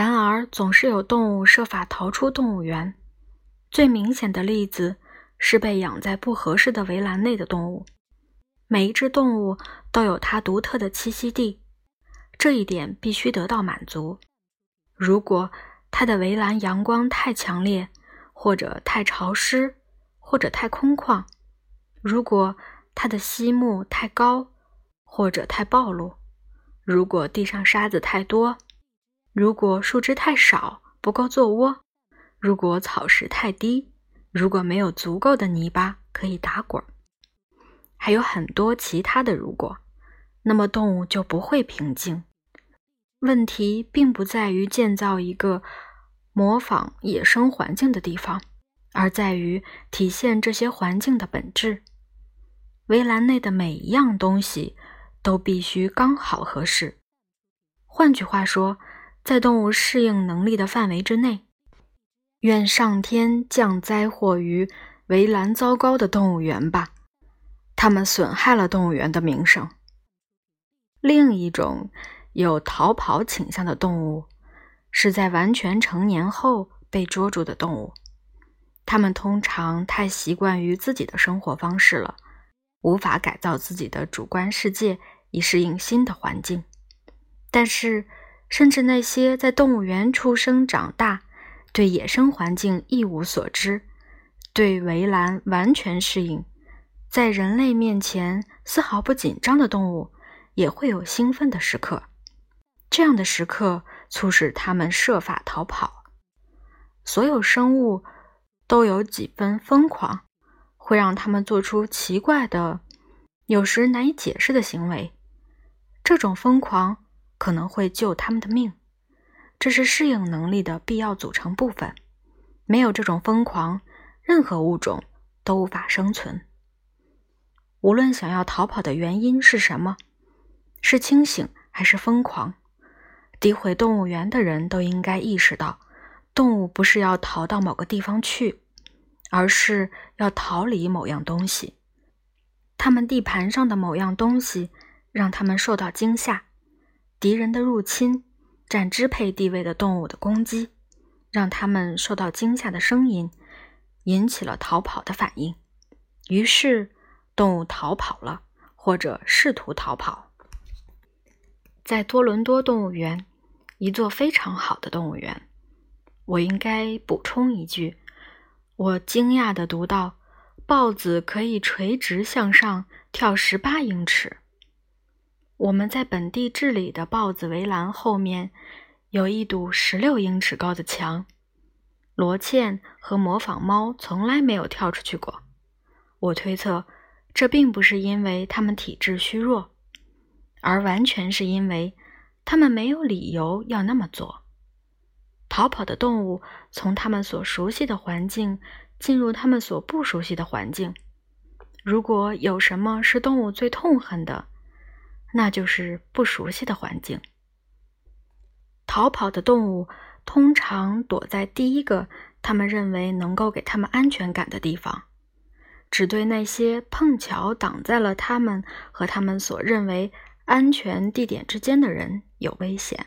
然而，总是有动物设法逃出动物园。最明显的例子是被养在不合适的围栏内的动物。每一只动物都有它独特的栖息地，这一点必须得到满足。如果它的围栏阳光太强烈，或者太潮湿，或者太空旷；如果它的溪木太高，或者太暴露；如果地上沙子太多；如果树枝太少，不够做窝。如果草石太低，如果没有足够的泥巴可以打滚，还有很多其他的如果，那么动物就不会平静。问题并不在于建造一个模仿野生环境的地方，而在于体现这些环境的本质。围栏内的每一样东西都必须刚好合适。换句话说，在动物适应能力的范围之内。愿上天降灾祸于围栏糟糕的动物园吧，他们损害了动物园的名声。另一种有逃跑倾向的动物，是在完全成年后被捉住的动物。它们通常太习惯于自己的生活方式了，无法改造自己的主观世界以适应新的环境。但是，甚至那些在动物园出生长大，对野生环境一无所知，对围栏完全适应，在人类面前丝毫不紧张的动物，也会有兴奋的时刻。这样的时刻促使它们设法逃跑。所有生物都有几分疯狂，会让它们做出奇怪的、有时难以解释的行为。这种疯狂可能会救他们的命。这是适应能力的必要组成部分。没有这种疯狂，任何物种都无法生存。无论想要逃跑的原因是什么，是清醒还是疯狂，诋毁动物园的人都应该意识到，动物不是要逃到某个地方去，而是要逃离某样东西。他们地盘上的某样东西让他们受到惊吓，敌人的入侵。占支配地位的动物的攻击，让它们受到惊吓的声音，引起了逃跑的反应。于是，动物逃跑了，或者试图逃跑。在多伦多动物园，一座非常好的动物园。我应该补充一句：我惊讶地读到，豹子可以垂直向上跳十八英尺。我们在本地治理的豹子围栏后面，有一堵十六英尺高的墙。罗茜和模仿猫从来没有跳出去过。我推测，这并不是因为它们体质虚弱，而完全是因为它们没有理由要那么做。逃跑的动物从它们所熟悉的环境进入它们所不熟悉的环境。如果有什么是动物最痛恨的，那就是不熟悉的环境。逃跑的动物通常躲在第一个他们认为能够给他们安全感的地方，只对那些碰巧挡在了他们和他们所认为安全地点之间的人有危险。